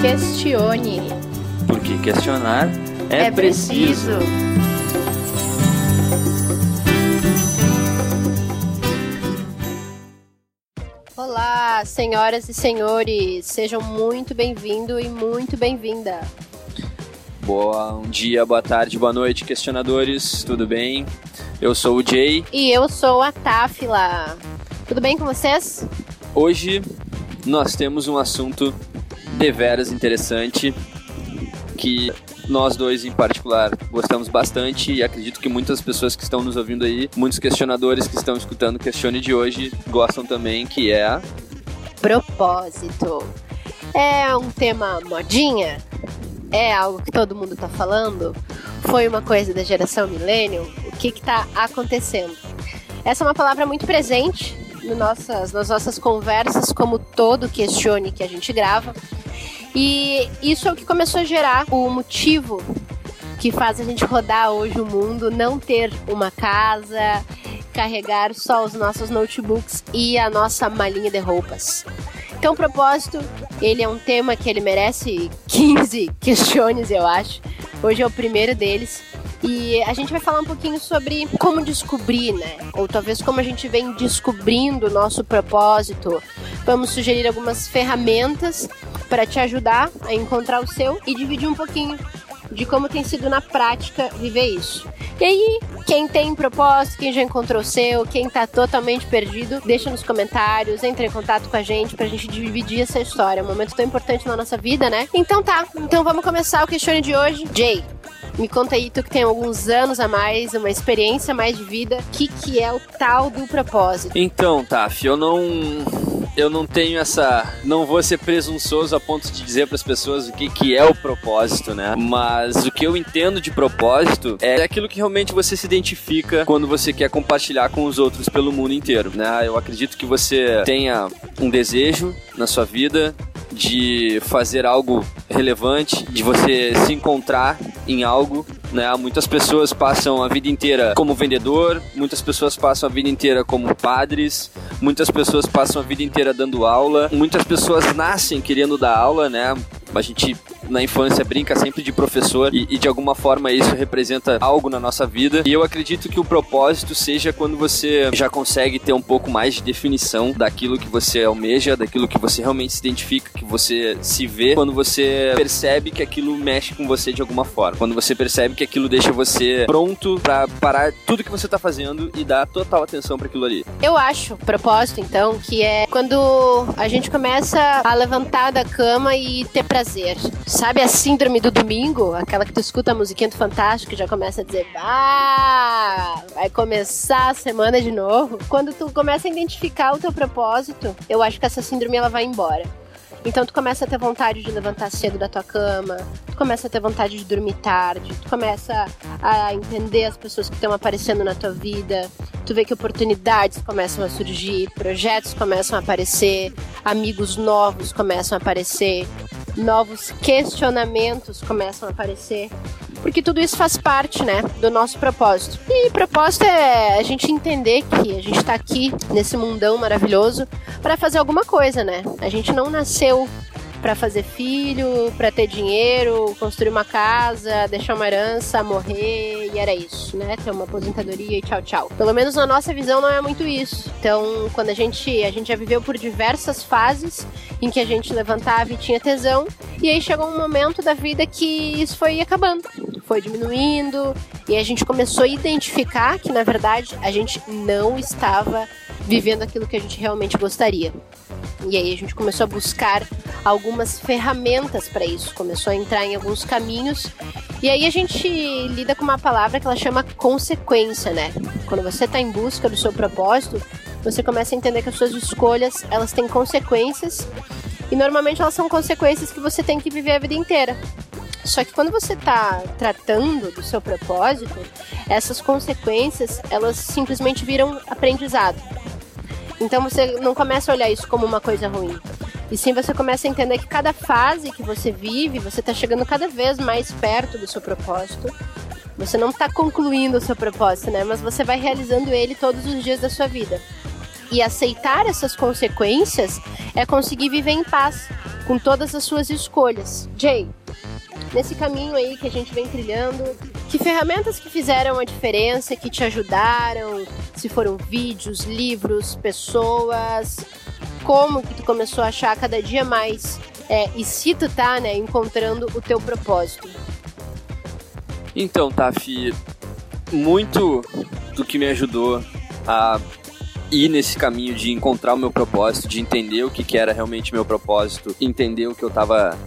Questione. Porque questionar é, É preciso. Olá, senhoras e senhores, sejam muito bem-vindos e muito bem-vinda. Bom dia, boa tarde, boa noite, questionadores, tudo bem? Eu sou o Jay. E eu sou a Táfila. Tudo bem com vocês? Hoje nós temos um assunto deveras interessante que nós dois em particular gostamos bastante e acredito que muitas pessoas que estão nos ouvindo aí, muitos questionadores que estão escutando o Questione de hoje gostam também, que é Propósito. É um tema modinha? É algo que todo mundo tá falando? Foi uma coisa da geração millennial? O que que tá acontecendo? Essa é uma palavra muito presente no nossas, nas nossas conversas, como todo questione que a gente grava. E isso é o que começou a gerar o motivo que faz a gente rodar hoje o mundo, não ter uma casa, carregar só os nossos notebooks e a nossa malinha de roupas. Então, propósito, ele é um tema que ele merece 15 questiones, eu acho. Hoje é o primeiro deles. E a gente vai falar um pouquinho sobre como descobrir, né? Ou talvez como a gente vem descobrindo o nosso propósito. Vamos sugerir algumas ferramentas para te ajudar a encontrar o seu e dividir um pouquinho de como tem sido na prática viver isso. E aí, quem tem propósito, quem já encontrou o seu, quem tá totalmente perdido, deixa nos comentários, entre em contato com a gente pra gente dividir essa história. É um momento tão importante na nossa vida, né? Então tá, então vamos começar o questione de hoje. Jay, me conta aí, tu que tem alguns anos a mais, uma experiência mais de vida, o que, que é o tal do propósito? Então, Taf, eu não. Eu não tenho essa. Não vou ser presunçoso a ponto de dizer para as pessoas o que, que é o propósito, né? Mas o que eu entendo de propósito é aquilo que realmente você se identifica quando você quer compartilhar com os outros pelo mundo inteiro, né? Eu acredito que você tenha um desejo na sua vida de fazer algo relevante, de você se encontrar em algo né? Muitas pessoas passam a vida inteira como vendedor, muitas pessoas passam a vida inteira como padres, muitas pessoas passam a vida inteira dando aula, muitas pessoas nascem querendo dar aula, né? A gente na infância brinca sempre de professor e, e, de alguma forma isso representa algo na nossa vida. E eu acredito que o propósito seja quando você já consegue ter um pouco mais de definição daquilo que você almeja, daquilo que você realmente se identifica, que você se vê, quando você percebe que aquilo mexe com você de alguma forma. Quando você percebe que aquilo deixa você pronto para parar tudo que você tá fazendo e dar total atenção para aquilo ali. Eu acho, propósito então, que é quando a gente começa a levantar da cama e ter prazer. Sabe a síndrome do domingo? Aquela que tu escuta a musiquinha do Fantástico e já começa a dizer, ah, vai começar a semana de novo. Quando tu começa a identificar o teu propósito, eu acho que essa síndrome ela vai embora. Então tu começa a ter vontade de levantar cedo da tua cama, tu começa a ter vontade de dormir tarde, tu começa a entender as pessoas que estão aparecendo na tua vida, tu vê que oportunidades começam a surgir, projetos começam a aparecer, amigos novos começam a aparecer, novos questionamentos começam a aparecer. Porque tudo isso faz parte, né, do nosso propósito. E propósito é a gente entender que a gente está aqui nesse mundão maravilhoso para fazer alguma coisa, né? A gente não nasceu para fazer filho, para ter dinheiro, construir uma casa, deixar uma herança, morrer e era isso, né? Ter uma aposentadoria e tchau, tchau. Pelo menos na nossa visão não é muito isso. Então, quando a gente a gente já viveu por diversas fases em que a gente levantava e tinha tesão, e aí chegou um momento da vida que isso foi acabando, foi diminuindo e a gente começou a identificar que na verdade a gente não estava vivendo aquilo que a gente realmente gostaria. E aí a gente começou a buscar algumas ferramentas para isso, começou a entrar em alguns caminhos. E aí a gente lida com uma palavra que ela chama consequência, né? Quando você está em busca do seu propósito, você começa a entender que as suas escolhas, elas têm consequências. E normalmente elas são consequências que você tem que viver a vida inteira. Só que quando você está tratando do seu propósito, essas consequências, elas simplesmente viram aprendizado. Então você não começa a olhar isso como uma coisa ruim. E sim você começa a entender que cada fase que você vive, você está chegando cada vez mais perto do seu propósito. Você não está concluindo o seu propósito, né? Mas você vai realizando ele todos os dias da sua vida. E aceitar essas consequências é conseguir viver em paz. com todas as suas escolhas. Jay, nesse caminho aí que a gente vem trilhando, que ferramentas que fizeram a diferença, que te ajudaram, se foram vídeos, livros, pessoas, como que tu começou a achar cada dia mais é, e se tu tá, né, encontrando o teu propósito? Então, Tafi, muito do que me ajudou a ir nesse caminho de encontrar o meu propósito, de entender o que, que era realmente meu propósito, entender o que eu estava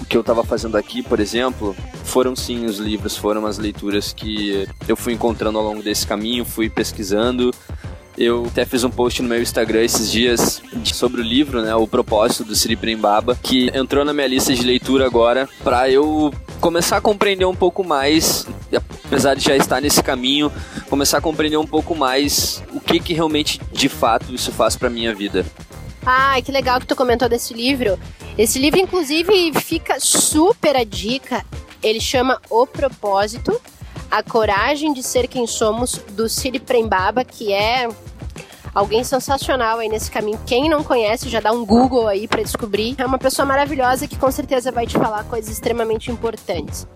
o que eu estava fazendo aqui, por exemplo, foram sim os livros, foram as leituras que eu fui encontrando ao longo desse caminho, fui pesquisando. Eu até fiz um post no meu Instagram esses dias sobre o livro, né, o propósito do Sri Prembaba, que entrou na minha lista de leitura agora para eu começar a compreender um pouco mais, apesar de já estar nesse caminho, começar a compreender um pouco mais o que que realmente de fato isso faz para minha vida. Ah, que legal que tu comentou desse livro. Esse livro, inclusive, fica super a dica. Ele chama O Propósito, A Coragem de Ser Quem Somos, do Siri Prembaba, que é alguém sensacional aí nesse caminho. Quem não conhece, já dá um Google aí para descobrir. É uma pessoa maravilhosa que com certeza vai te falar coisas extremamente importantes.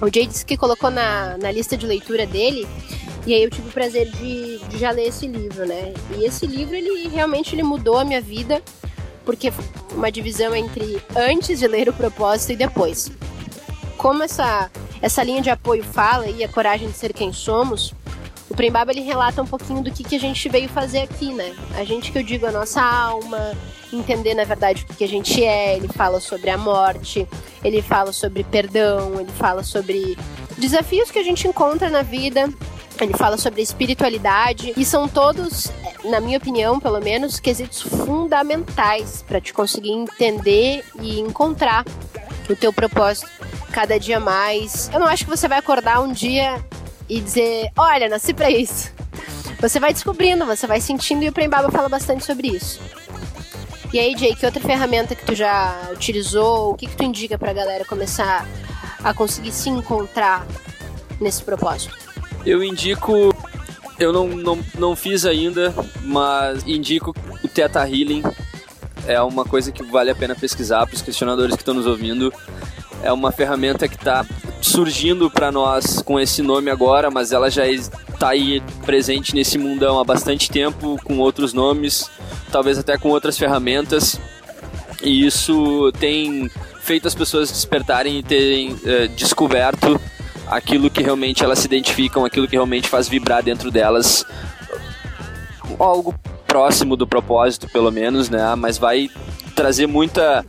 O Jay disse que colocou na, na lista de leitura dele e aí eu tive o prazer de, de já ler esse livro, né? E esse livro, ele realmente ele mudou a minha vida, porque uma divisão entre antes de ler o propósito e depois. Como essa, essa linha de apoio fala e a coragem de ser quem somos, o Prembaba ele relata um pouquinho do que, que a gente veio fazer aqui, né? A gente que eu digo a nossa alma, entender na verdade o que, que a gente é, ele fala sobre a morte, ele fala sobre perdão, ele fala sobre desafios que a gente encontra na vida ele fala sobre espiritualidade e são todos, na minha opinião, pelo menos, quesitos fundamentais para te conseguir entender e encontrar o teu propósito cada dia mais. Eu não acho que você vai acordar um dia e dizer, olha, nasci para isso. Você vai descobrindo, você vai sentindo e o Prembaba fala bastante sobre isso. E aí, Jay, que outra ferramenta que tu já utilizou? O que, que tu indica pra galera começar a conseguir se encontrar nesse propósito? Eu indico. Eu não, não, não fiz ainda, mas indico o Theta Healing. É uma coisa que vale a pena pesquisar para os questionadores que estão nos ouvindo. É uma ferramenta que está surgindo para nós com esse nome agora, mas ela já está aí presente nesse mundão há bastante tempo, com outros nomes, talvez até com outras ferramentas. E isso tem feito as pessoas despertarem e terem eh, descoberto aquilo que realmente elas se identificam, aquilo que realmente faz vibrar dentro delas algo próximo do propósito, pelo menos, né? Mas vai trazer muita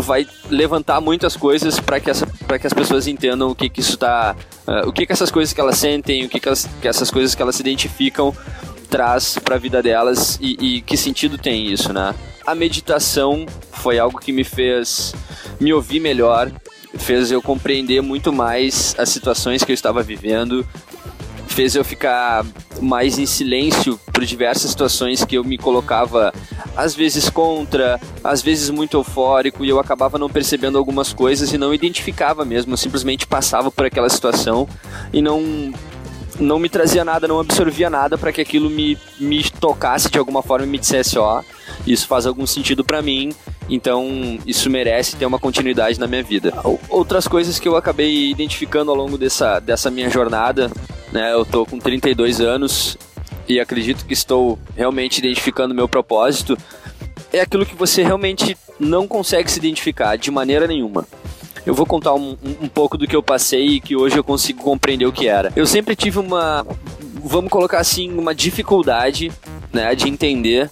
vai levantar muitas coisas para que, que as pessoas entendam o que, que isso está uh, o que, que essas coisas que elas sentem, o que, que, elas, que essas coisas que elas se identificam traz para a vida delas e, e que sentido tem isso, né? A meditação foi algo que me fez me ouvir melhor, fez eu compreender muito mais as situações que eu estava vivendo, fez eu ficar mais em silêncio por diversas situações que eu me colocava às vezes contra, às vezes muito eufórico e eu acabava não percebendo algumas coisas e não identificava mesmo, eu simplesmente passava por aquela situação e não não me trazia nada, não absorvia nada para que aquilo me, me tocasse de alguma forma e me dissesse, ó, isso faz algum sentido para mim, então isso merece ter uma continuidade na minha vida. Outras coisas que eu acabei identificando ao longo dessa, dessa minha jornada, né, eu tô com 32 anos e acredito que estou realmente identificando meu propósito, é aquilo que você realmente não consegue se identificar de maneira nenhuma. Eu vou contar um, um, um pouco do que eu passei e que hoje eu consigo compreender o que era. Eu sempre tive uma, vamos colocar assim, uma dificuldade, né, de entender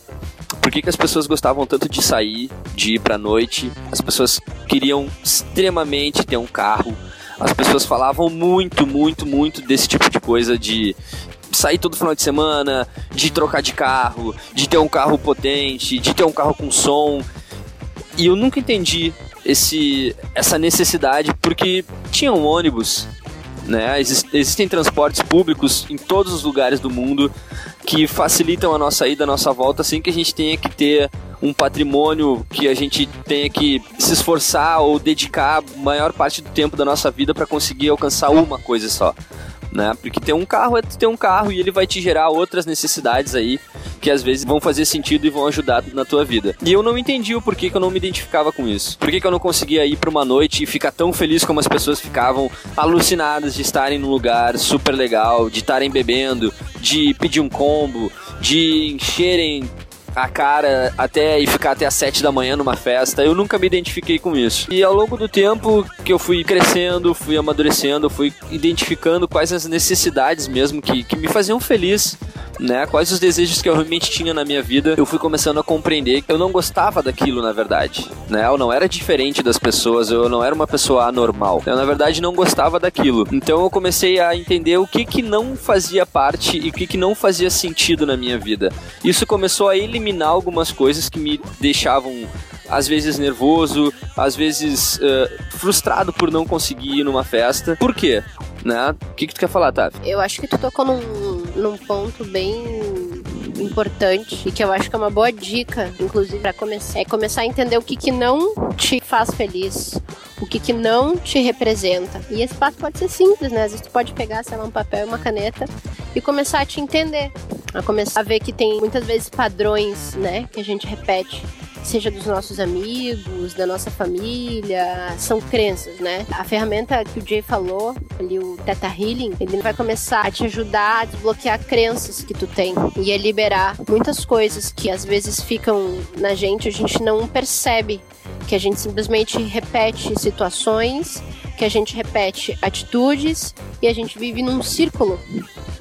por que, que as pessoas gostavam tanto de sair, de ir pra noite. As pessoas queriam extremamente ter um carro. As pessoas falavam muito, muito, muito desse tipo de coisa de sair todo final de semana, de trocar de carro, de ter um carro potente, de ter um carro com som. E eu nunca entendi esse, essa necessidade, porque tinha um ônibus, né? existem transportes públicos em todos os lugares do mundo que facilitam a nossa ida, a nossa volta, sem que a gente tenha que ter um patrimônio que a gente tenha que se esforçar ou dedicar a maior parte do tempo da nossa vida para conseguir alcançar uma coisa só. né? Porque ter um carro é ter um carro e ele vai te gerar outras necessidades aí que às vezes vão fazer sentido e vão ajudar na tua vida. E eu não entendi o porquê que eu não me identificava com isso. Por que, que eu não conseguia ir para uma noite e ficar tão feliz como as pessoas ficavam, alucinadas de estarem num lugar super legal, de estarem bebendo, de pedir um combo, de encherem a cara até e ficar até às sete da manhã numa festa. Eu nunca me identifiquei com isso. E ao longo do tempo que eu fui crescendo, fui amadurecendo, fui identificando quais as necessidades mesmo que, que me faziam feliz né? Quais os desejos que eu realmente tinha na minha vida, eu fui começando a compreender que eu não gostava daquilo, na verdade, né? Eu não era diferente das pessoas, eu não era uma pessoa anormal. Eu, na verdade, não gostava daquilo. Então eu comecei a entender o que que não fazia parte e o que que não fazia sentido na minha vida. Isso começou a eliminar algumas coisas que me deixavam às vezes nervoso, às vezes uh, frustrado por não conseguir ir numa festa. Por quê? Né? O que, que tu quer falar, Tavi? Eu acho que tu tocou num, num ponto bem importante e que eu acho que é uma boa dica, inclusive, para começar. É começar a entender o que, que não te faz feliz, o que, que não te representa. E esse passo pode ser simples, né? Às vezes tu pode pegar, sei lá, um papel e uma caneta e começar a te entender. A começar a ver que tem muitas vezes padrões, né, que a gente repete seja dos nossos amigos, da nossa família, são crenças, né? A ferramenta que o Jay falou, ali o Theta Healing, ele vai começar a te ajudar a desbloquear crenças que tu tem e a liberar muitas coisas que às vezes ficam na gente, a gente não percebe, que a gente simplesmente repete situações, que a gente repete atitudes e a gente vive num círculo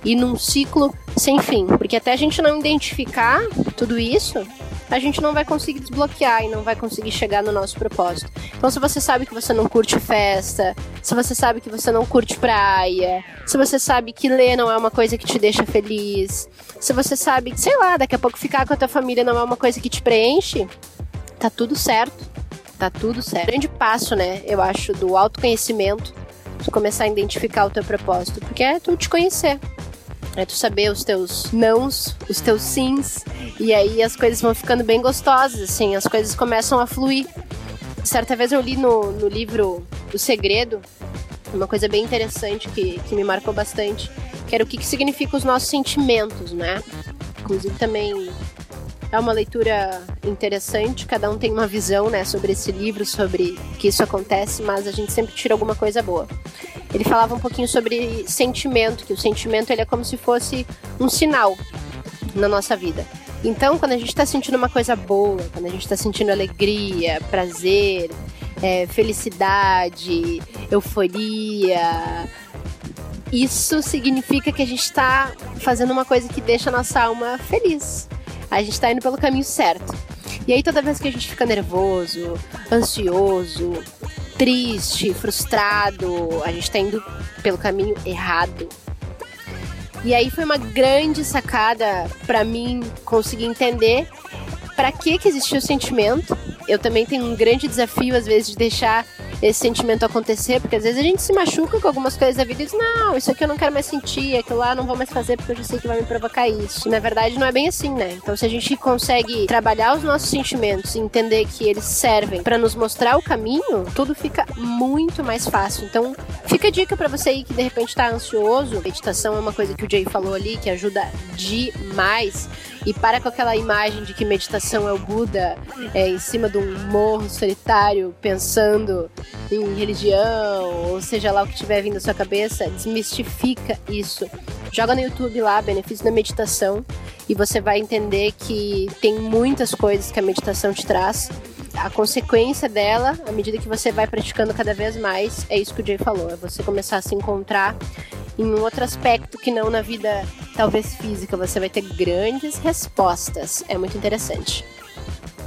e num ciclo sem fim, porque até a gente não identificar tudo isso, a gente não vai conseguir desbloquear e não vai conseguir chegar no nosso propósito. Então, se você sabe que você não curte festa, se você sabe que você não curte praia, se você sabe que ler não é uma coisa que te deixa feliz, se você sabe que, sei lá, daqui a pouco ficar com a tua família não é uma coisa que te preenche, tá tudo certo. Tá tudo certo. Grande passo, né, eu acho, do autoconhecimento, de começar a identificar o teu propósito, porque é tu te conhecer. É tu saber os teus nãos, os teus sims, e aí as coisas vão ficando bem gostosas, assim, as coisas começam a fluir. Certa vez eu li no, no livro O Segredo, uma coisa bem interessante que, que me marcou bastante, que era o que, que significa os nossos sentimentos, né? Inclusive também é uma leitura interessante, cada um tem uma visão, né, sobre esse livro, sobre que isso acontece, mas a gente sempre tira alguma coisa boa ele falava um pouquinho sobre sentimento, que o sentimento ele é como se fosse um sinal na nossa vida. Então, quando a gente está sentindo uma coisa boa, quando a gente está sentindo alegria, prazer, é, felicidade, euforia, isso significa que a gente está fazendo uma coisa que deixa a nossa alma feliz. A gente está indo pelo caminho certo. E aí, toda vez que a gente fica nervoso, ansioso, triste, frustrado, a gente tá indo pelo caminho errado. E aí foi uma grande sacada para mim conseguir entender para que que existia o sentimento. Eu também tenho um grande desafio às vezes de deixar esse sentimento acontecer, porque às vezes a gente se machuca com algumas coisas da vida e diz, não, isso aqui eu não quero mais sentir, aquilo lá eu não vou mais fazer porque eu já sei que vai me provocar isso. E, na verdade, não é bem assim, né? Então, se a gente consegue trabalhar os nossos sentimentos e entender que eles servem para nos mostrar o caminho, tudo fica muito mais fácil. Então, fica a dica para você aí que de repente tá ansioso. Meditação é uma coisa que o Jay falou ali que ajuda demais e para com aquela imagem de que meditação é o Buda é, em cima de um morro solitário pensando em religião, ou seja lá o que tiver vindo à sua cabeça, desmistifica isso. Joga no YouTube lá, benefício da meditação, e você vai entender que tem muitas coisas que a meditação te traz. A consequência dela, à medida que você vai praticando cada vez mais, é isso que o Jay falou: é você começar a se encontrar em um outro aspecto que não na vida talvez física, você vai ter grandes respostas. É muito interessante.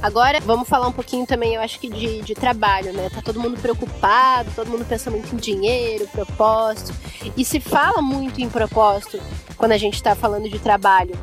Agora, vamos falar um pouquinho também, eu acho que de, de trabalho, né? Tá todo mundo preocupado, todo mundo pensa muito em dinheiro, propósito. E se fala muito em propósito quando a gente tá falando de trabalho,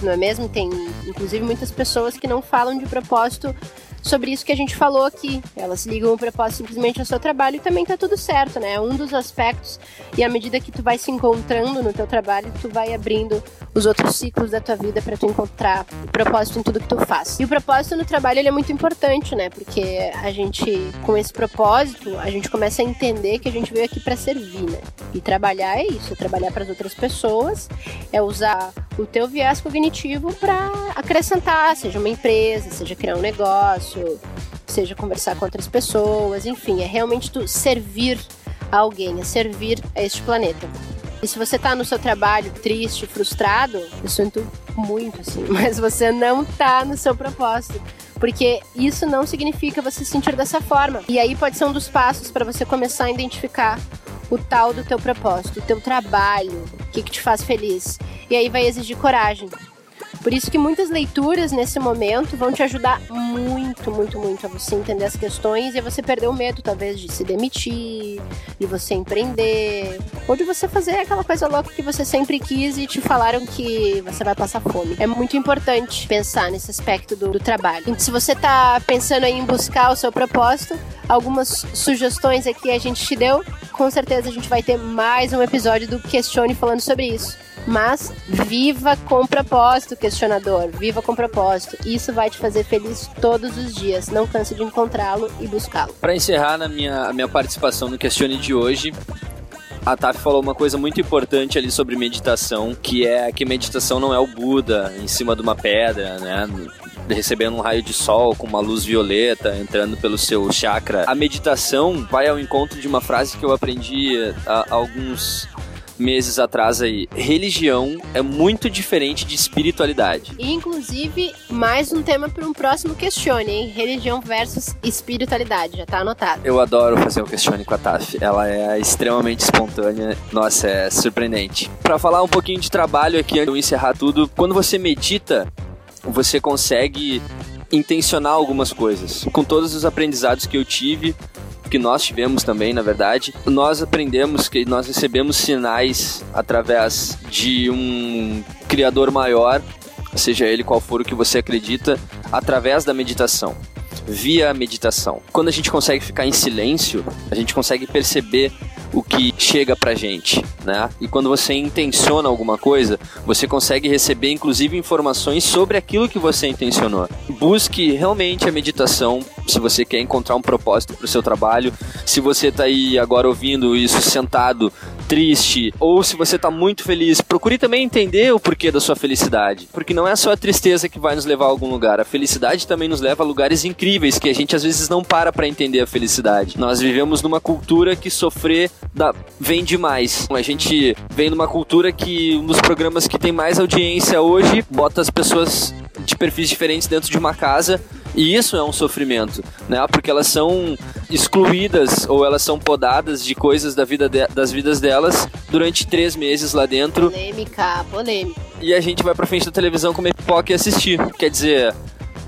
não é mesmo? Tem, inclusive, muitas pessoas que não falam de propósito sobre isso que a gente falou aqui. Elas ligam o propósito simplesmente ao seu trabalho e também tá tudo certo, né? É um dos aspectos e à medida que tu vai se encontrando no teu trabalho, tu vai abrindo os outros ciclos da tua vida para tu encontrar propósito em tudo que tu faz. E o propósito no trabalho ele é muito importante, né? Porque a gente, com esse propósito, a gente começa a entender que a gente veio aqui para servir, né? E trabalhar é isso, é trabalhar para as outras pessoas, é usar o teu viés cognitivo para acrescentar, seja uma empresa, seja criar um negócio, seja conversar com outras pessoas, enfim, é realmente tu servir a alguém, é servir a este planeta. E se você tá no seu trabalho triste, frustrado, eu sinto muito assim, mas você não tá no seu propósito. Porque isso não significa você se sentir dessa forma. E aí pode ser um dos passos para você começar a identificar o tal do teu propósito, o teu trabalho, o que, que te faz feliz. E aí vai exigir coragem. Por isso que muitas leituras nesse momento vão te ajudar muito, muito, muito a você entender as questões e a você perder o medo, talvez, de se demitir, de você empreender, ou de você fazer aquela coisa louca que você sempre quis e te falaram que você vai passar fome. É muito importante pensar nesse aspecto do, do trabalho. Então, se você está pensando em buscar o seu propósito, algumas sugestões aqui a gente te deu. Com certeza a gente vai ter mais um episódio do Questione falando sobre isso. Mas viva com propósito, questionador. Viva com propósito. Isso vai te fazer feliz todos os dias. Não canse de encontrá-lo e buscá-lo. Para encerrar na minha, minha participação no Questione de hoje, a Taf falou uma coisa muito importante ali sobre meditação, que é que meditação não é o Buda em cima de uma pedra, né? recebendo um raio de sol com uma luz violeta entrando pelo seu chakra. A meditação vai ao encontro de uma frase que eu aprendi há alguns meses atrás aí, religião é muito diferente de espiritualidade. Inclusive, mais um tema para um próximo questione, hein? Religião versus espiritualidade, já tá anotado. Eu adoro fazer um questione com a Taf. Ela é extremamente espontânea. Nossa, é surpreendente. Para falar um pouquinho de trabalho aqui, antes de eu encerrar tudo, quando você medita, você consegue intencionar algumas coisas. Com todos os aprendizados que eu tive, que nós tivemos também, na verdade, nós aprendemos que nós recebemos sinais através de um criador maior, seja ele qual for o que você acredita, através da meditação via meditação. Quando a gente consegue ficar em silêncio, a gente consegue perceber o que chega pra gente, né? E quando você intenciona alguma coisa, você consegue receber inclusive informações sobre aquilo que você intencionou. Busque realmente a meditação se você quer encontrar um propósito para o seu trabalho. Se você está aí agora ouvindo isso sentado, triste, ou se você está muito feliz, procure também entender o porquê da sua felicidade. Porque não é só a tristeza que vai nos levar a algum lugar, a felicidade também nos leva a lugares incríveis que a gente às vezes não para para entender a felicidade. Nós vivemos numa cultura que sofrer da, vem demais. A gente vem numa cultura que um dos programas que tem mais audiência hoje bota as pessoas de perfis diferentes dentro de uma casa e isso é um sofrimento, né? Porque elas são excluídas ou elas são podadas de coisas da vida de, das vidas delas durante três meses lá dentro. Polêmica, polêmica. E a gente vai pra frente da televisão comer pipoca e assistir. Quer dizer,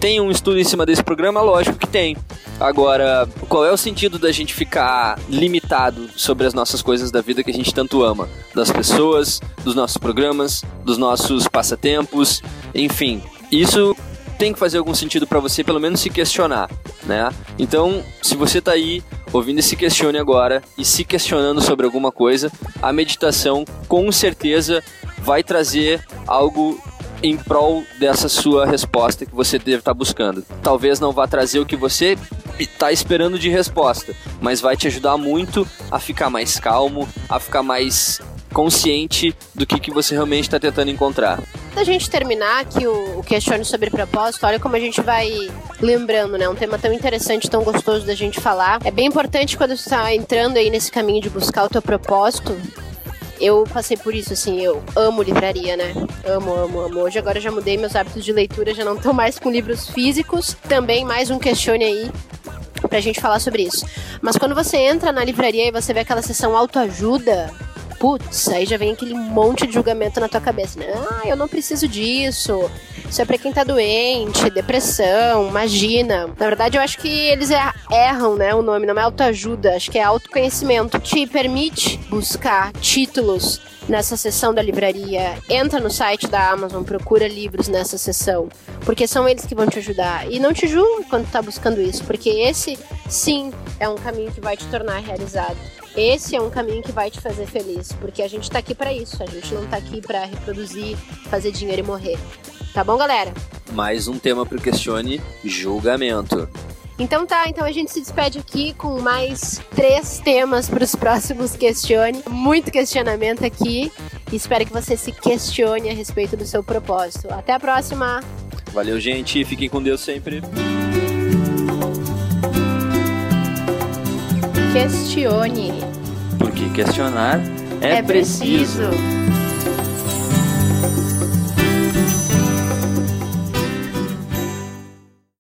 tem um estudo em cima desse programa? Lógico que tem. Agora, qual é o sentido da gente ficar limitado sobre as nossas coisas da vida que a gente tanto ama? Das pessoas, dos nossos programas, dos nossos passatempos, enfim. Isso tem que fazer algum sentido para você, pelo menos se questionar, né? Então, se você tá aí ouvindo esse questione agora e se questionando sobre alguma coisa, a meditação com certeza vai trazer algo em prol dessa sua resposta que você deve estar tá buscando. Talvez não vá trazer o que você está esperando de resposta, mas vai te ajudar muito a ficar mais calmo, a ficar mais consciente do que, que você realmente está tentando encontrar. Da gente terminar aqui o, o questione sobre propósito, olha como a gente vai lembrando, né? Um tema tão interessante, tão gostoso da gente falar. É bem importante quando você está entrando aí nesse caminho de buscar o teu propósito, eu passei por isso, assim, eu amo livraria, né? Amo, amo, amo. Hoje agora já mudei meus hábitos de leitura, já não tô mais com livros físicos. Também mais um questione aí pra gente falar sobre isso. Mas quando você entra na livraria e você vê aquela sessão autoajuda, putz, aí já vem aquele monte de julgamento na tua cabeça, né? Ah, eu não preciso disso. Isso é pra quem tá doente, depressão, imagina. Na verdade, eu acho que eles erram, né? O nome não é autoajuda, acho que é autoconhecimento. Te permite buscar títulos nessa seção da livraria, entra no site da Amazon, procura livros nessa seção, porque são eles que vão te ajudar. E não te julgue quando tá buscando isso, porque esse sim é um caminho que vai te tornar realizado. Esse é um caminho que vai te fazer feliz, porque a gente tá aqui para isso, a gente não tá aqui para reproduzir, fazer dinheiro e morrer. Tá bom, galera? Mais um tema pro Questione, julgamento. Então tá, então a gente se despede aqui com mais três temas para os próximos Questione. Muito questionamento aqui. Espero que você se questione a respeito do seu propósito. Até a próxima! Valeu, gente. Fiquem com Deus sempre. Questione. Porque questionar é, é preciso. preciso.